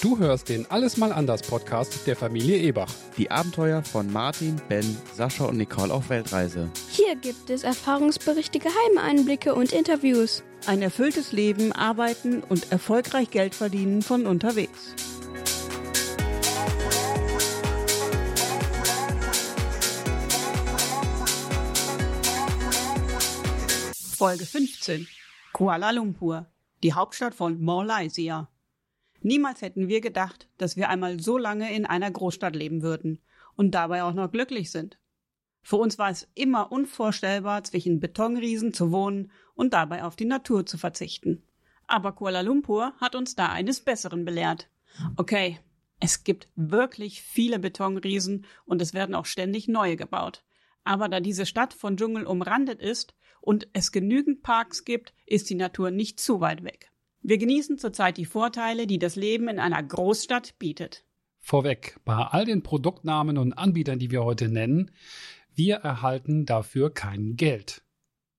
Du hörst den Alles mal anders Podcast der Familie Ebach. Die Abenteuer von Martin, Ben, Sascha und Nicole auf Weltreise. Hier gibt es Erfahrungsberichte, geheime Einblicke und Interviews. Ein erfülltes Leben, arbeiten und erfolgreich Geld verdienen von unterwegs. Folge 15. Kuala Lumpur, die Hauptstadt von Malaysia. Niemals hätten wir gedacht, dass wir einmal so lange in einer Großstadt leben würden und dabei auch noch glücklich sind. Für uns war es immer unvorstellbar, zwischen Betonriesen zu wohnen und dabei auf die Natur zu verzichten. Aber Kuala Lumpur hat uns da eines Besseren belehrt. Okay, es gibt wirklich viele Betonriesen und es werden auch ständig neue gebaut. Aber da diese Stadt von Dschungel umrandet ist und es genügend Parks gibt, ist die Natur nicht zu weit weg. Wir genießen zurzeit die Vorteile, die das Leben in einer Großstadt bietet. Vorweg, bei all den Produktnamen und Anbietern, die wir heute nennen, wir erhalten dafür kein Geld.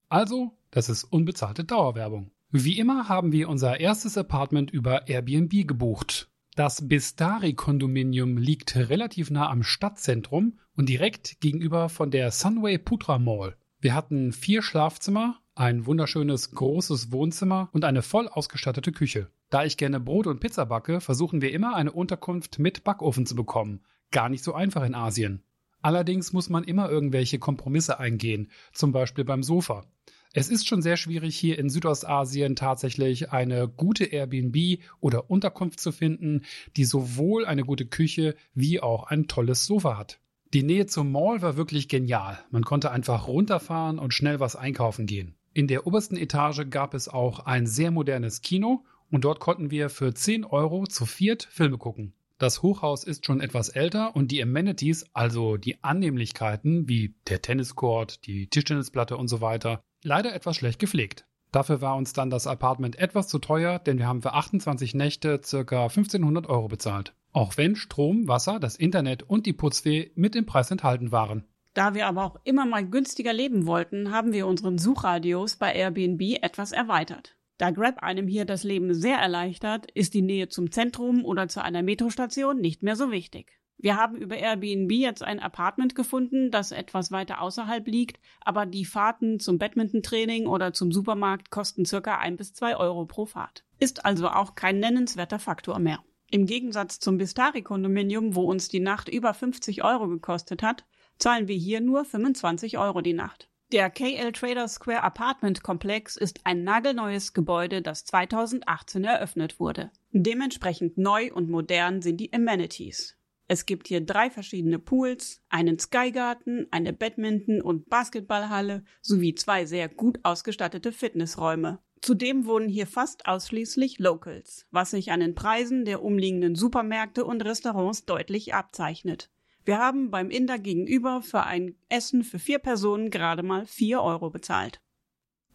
Also, das ist unbezahlte Dauerwerbung. Wie immer haben wir unser erstes Apartment über Airbnb gebucht. Das Bistari-Kondominium liegt relativ nah am Stadtzentrum und direkt gegenüber von der Sunway Putra Mall. Wir hatten vier Schlafzimmer, ein wunderschönes großes Wohnzimmer und eine voll ausgestattete Küche. Da ich gerne Brot und Pizza backe, versuchen wir immer eine Unterkunft mit Backofen zu bekommen. Gar nicht so einfach in Asien. Allerdings muss man immer irgendwelche Kompromisse eingehen, zum Beispiel beim Sofa. Es ist schon sehr schwierig, hier in Südostasien tatsächlich eine gute Airbnb oder Unterkunft zu finden, die sowohl eine gute Küche wie auch ein tolles Sofa hat. Die Nähe zum Mall war wirklich genial. Man konnte einfach runterfahren und schnell was einkaufen gehen. In der obersten Etage gab es auch ein sehr modernes Kino und dort konnten wir für 10 Euro zu viert Filme gucken. Das Hochhaus ist schon etwas älter und die Amenities, also die Annehmlichkeiten wie der Tenniscourt, die Tischtennisplatte und so weiter, leider etwas schlecht gepflegt. Dafür war uns dann das Apartment etwas zu teuer, denn wir haben für 28 Nächte ca. 1500 Euro bezahlt. Auch wenn Strom, Wasser, das Internet und die Putzweh mit im Preis enthalten waren. Da wir aber auch immer mal günstiger leben wollten, haben wir unseren Suchradius bei Airbnb etwas erweitert. Da Grab einem hier das Leben sehr erleichtert, ist die Nähe zum Zentrum oder zu einer Metrostation nicht mehr so wichtig. Wir haben über Airbnb jetzt ein Apartment gefunden, das etwas weiter außerhalb liegt, aber die Fahrten zum Badmintontraining oder zum Supermarkt kosten circa ein bis zwei Euro pro Fahrt. Ist also auch kein nennenswerter Faktor mehr. Im Gegensatz zum Bistari-Kondominium, wo uns die Nacht über 50 Euro gekostet hat, zahlen wir hier nur 25 Euro die Nacht. Der KL Trader Square Apartment Komplex ist ein nagelneues Gebäude, das 2018 eröffnet wurde. Dementsprechend neu und modern sind die Amenities. Es gibt hier drei verschiedene Pools, einen Skygarten, eine Badminton- und Basketballhalle sowie zwei sehr gut ausgestattete Fitnessräume. Zudem wohnen hier fast ausschließlich Locals, was sich an den Preisen der umliegenden Supermärkte und Restaurants deutlich abzeichnet. Wir haben beim Inder gegenüber für ein Essen für vier Personen gerade mal vier Euro bezahlt.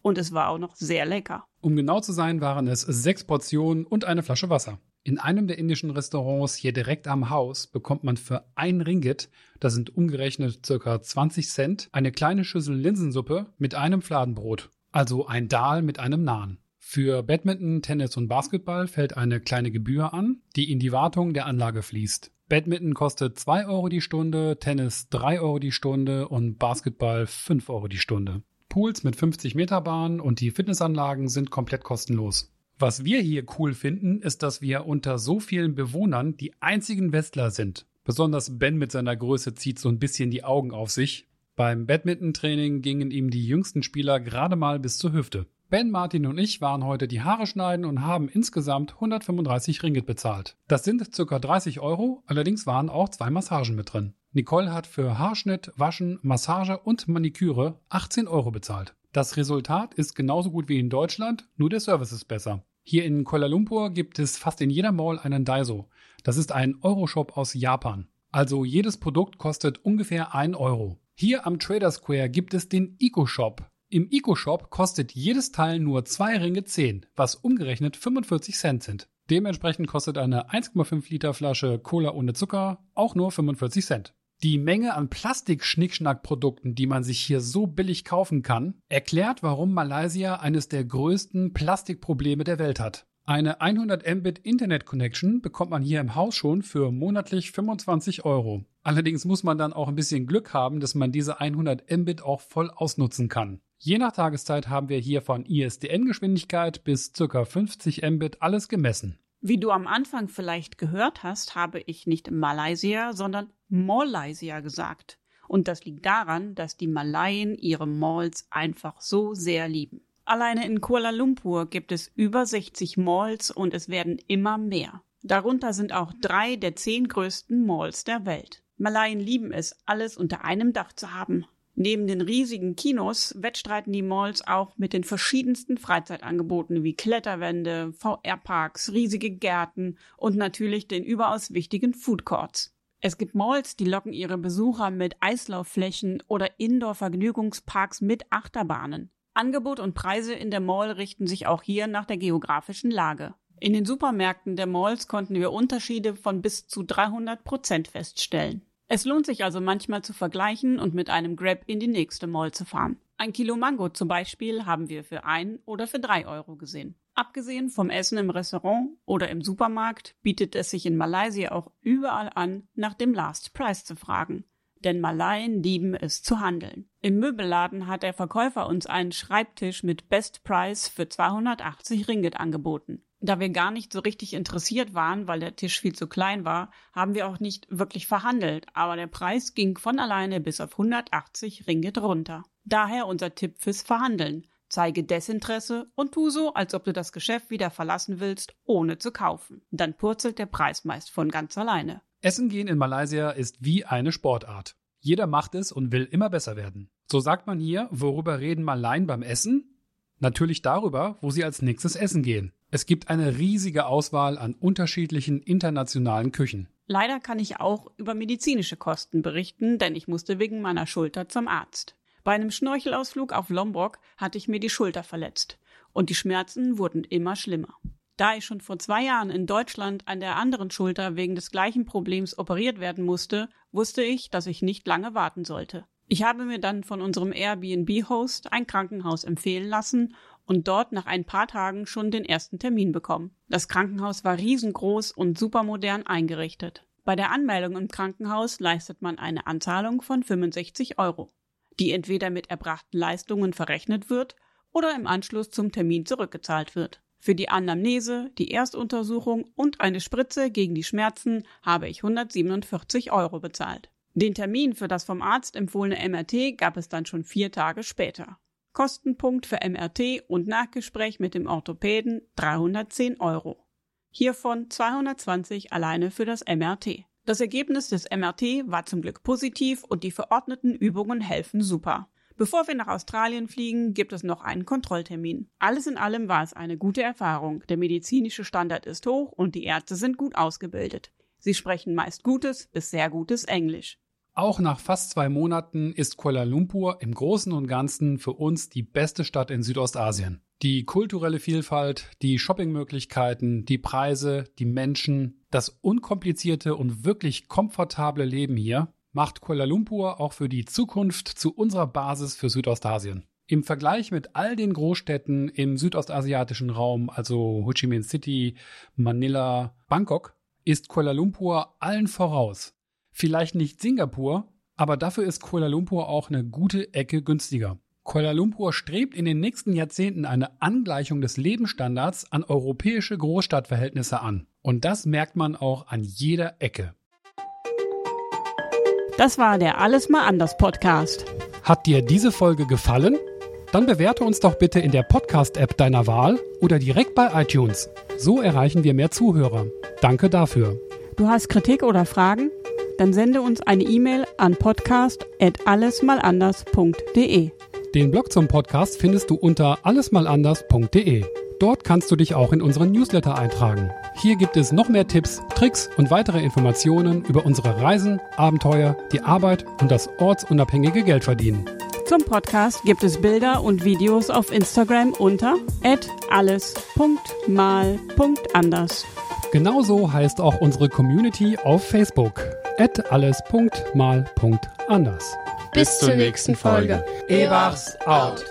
Und es war auch noch sehr lecker. Um genau zu sein, waren es sechs Portionen und eine Flasche Wasser. In einem der indischen Restaurants hier direkt am Haus bekommt man für ein Ringgit, das sind umgerechnet circa 20 Cent, eine kleine Schüssel Linsensuppe mit einem Fladenbrot also ein Dahl mit einem Nahen. Für Badminton, Tennis und Basketball fällt eine kleine Gebühr an, die in die Wartung der Anlage fließt. Badminton kostet 2 Euro die Stunde, Tennis 3 Euro die Stunde und Basketball 5 Euro die Stunde. Pools mit 50 Meter Bahn und die Fitnessanlagen sind komplett kostenlos. Was wir hier cool finden, ist, dass wir unter so vielen Bewohnern die einzigen Westler sind. Besonders Ben mit seiner Größe zieht so ein bisschen die Augen auf sich. Beim Badminton-Training gingen ihm die jüngsten Spieler gerade mal bis zur Hüfte. Ben, Martin und ich waren heute die Haare schneiden und haben insgesamt 135 Ringgit bezahlt. Das sind ca. 30 Euro, allerdings waren auch zwei Massagen mit drin. Nicole hat für Haarschnitt, Waschen, Massage und Maniküre 18 Euro bezahlt. Das Resultat ist genauso gut wie in Deutschland, nur der Service ist besser. Hier in Kuala Lumpur gibt es fast in jeder Mall einen Daiso. Das ist ein Euroshop aus Japan. Also jedes Produkt kostet ungefähr 1 Euro. Hier am Trader Square gibt es den Eco-Shop. Im Eco-Shop kostet jedes Teil nur 2 Ringe 10, was umgerechnet 45 Cent sind. Dementsprechend kostet eine 1,5 Liter Flasche Cola ohne Zucker auch nur 45 Cent. Die Menge an Plastik-Schnickschnack-Produkten, die man sich hier so billig kaufen kann, erklärt, warum Malaysia eines der größten Plastikprobleme der Welt hat. Eine 100 Mbit Internet Connection bekommt man hier im Haus schon für monatlich 25 Euro. Allerdings muss man dann auch ein bisschen Glück haben, dass man diese 100 Mbit auch voll ausnutzen kann. Je nach Tageszeit haben wir hier von ISDN-Geschwindigkeit bis ca. 50 Mbit alles gemessen. Wie du am Anfang vielleicht gehört hast, habe ich nicht Malaysia, sondern Malaysia gesagt. Und das liegt daran, dass die Malaien ihre Malls einfach so sehr lieben. Alleine in Kuala Lumpur gibt es über 60 Malls und es werden immer mehr. Darunter sind auch drei der zehn größten Malls der Welt. Malaien lieben es, alles unter einem Dach zu haben. Neben den riesigen Kinos wettstreiten die Malls auch mit den verschiedensten Freizeitangeboten wie Kletterwände, VR-Parks, riesige Gärten und natürlich den überaus wichtigen Food Courts. Es gibt Malls, die locken ihre Besucher mit Eislaufflächen oder Indoor-Vergnügungsparks mit Achterbahnen. Angebot und Preise in der Mall richten sich auch hier nach der geografischen Lage. In den Supermärkten der Malls konnten wir Unterschiede von bis zu 300 Prozent feststellen. Es lohnt sich also manchmal zu vergleichen und mit einem Grab in die nächste Mall zu fahren. Ein Kilo Mango zum Beispiel haben wir für ein oder für drei Euro gesehen. Abgesehen vom Essen im Restaurant oder im Supermarkt bietet es sich in Malaysia auch überall an, nach dem Last Price zu fragen denn Malaien lieben es zu handeln. Im Möbelladen hat der Verkäufer uns einen Schreibtisch mit Best Price für 280 Ringgit angeboten. Da wir gar nicht so richtig interessiert waren, weil der Tisch viel zu klein war, haben wir auch nicht wirklich verhandelt, aber der Preis ging von alleine bis auf 180 Ringgit runter. Daher unser Tipp fürs Verhandeln. Zeige Desinteresse und tu so, als ob du das Geschäft wieder verlassen willst, ohne zu kaufen. Dann purzelt der Preis meist von ganz alleine. Essen gehen in Malaysia ist wie eine Sportart. Jeder macht es und will immer besser werden. So sagt man hier, worüber reden Malaien beim Essen? Natürlich darüber, wo sie als nächstes essen gehen. Es gibt eine riesige Auswahl an unterschiedlichen internationalen Küchen. Leider kann ich auch über medizinische Kosten berichten, denn ich musste wegen meiner Schulter zum Arzt. Bei einem Schnorchelausflug auf Lombok hatte ich mir die Schulter verletzt und die Schmerzen wurden immer schlimmer. Da ich schon vor zwei Jahren in Deutschland an der anderen Schulter wegen des gleichen Problems operiert werden musste, wusste ich, dass ich nicht lange warten sollte. Ich habe mir dann von unserem Airbnb-Host ein Krankenhaus empfehlen lassen und dort nach ein paar Tagen schon den ersten Termin bekommen. Das Krankenhaus war riesengroß und supermodern eingerichtet. Bei der Anmeldung im Krankenhaus leistet man eine Anzahlung von 65 Euro, die entweder mit erbrachten Leistungen verrechnet wird oder im Anschluss zum Termin zurückgezahlt wird. Für die Anamnese, die Erstuntersuchung und eine Spritze gegen die Schmerzen habe ich 147 Euro bezahlt. Den Termin für das vom Arzt empfohlene MRT gab es dann schon vier Tage später. Kostenpunkt für MRT und Nachgespräch mit dem Orthopäden 310 Euro. Hiervon 220 alleine für das MRT. Das Ergebnis des MRT war zum Glück positiv und die verordneten Übungen helfen super. Bevor wir nach Australien fliegen, gibt es noch einen Kontrolltermin. Alles in allem war es eine gute Erfahrung. Der medizinische Standard ist hoch und die Ärzte sind gut ausgebildet. Sie sprechen meist gutes bis sehr gutes Englisch. Auch nach fast zwei Monaten ist Kuala Lumpur im Großen und Ganzen für uns die beste Stadt in Südostasien. Die kulturelle Vielfalt, die Shoppingmöglichkeiten, die Preise, die Menschen, das unkomplizierte und wirklich komfortable Leben hier macht Kuala Lumpur auch für die Zukunft zu unserer Basis für Südostasien. Im Vergleich mit all den Großstädten im südostasiatischen Raum, also Ho Chi Minh City, Manila, Bangkok, ist Kuala Lumpur allen voraus. Vielleicht nicht Singapur, aber dafür ist Kuala Lumpur auch eine gute Ecke günstiger. Kuala Lumpur strebt in den nächsten Jahrzehnten eine Angleichung des Lebensstandards an europäische Großstadtverhältnisse an. Und das merkt man auch an jeder Ecke. Das war der Alles mal anders Podcast. Hat dir diese Folge gefallen? Dann bewerte uns doch bitte in der Podcast-App deiner Wahl oder direkt bei iTunes. So erreichen wir mehr Zuhörer. Danke dafür. Du hast Kritik oder Fragen? Dann sende uns eine E-Mail an podcast@allesmalanders.de. Den Blog zum Podcast findest du unter allesmalanders.de. Dort kannst du dich auch in unseren Newsletter eintragen. Hier gibt es noch mehr Tipps, Tricks und weitere Informationen über unsere Reisen, Abenteuer, die Arbeit und das ortsunabhängige Geldverdienen. Zum Podcast gibt es Bilder und Videos auf Instagram unter alles.mal.anders. Genauso heißt auch unsere Community auf Facebook alles.mal.anders. Bis zur nächsten Folge. Ebachs out.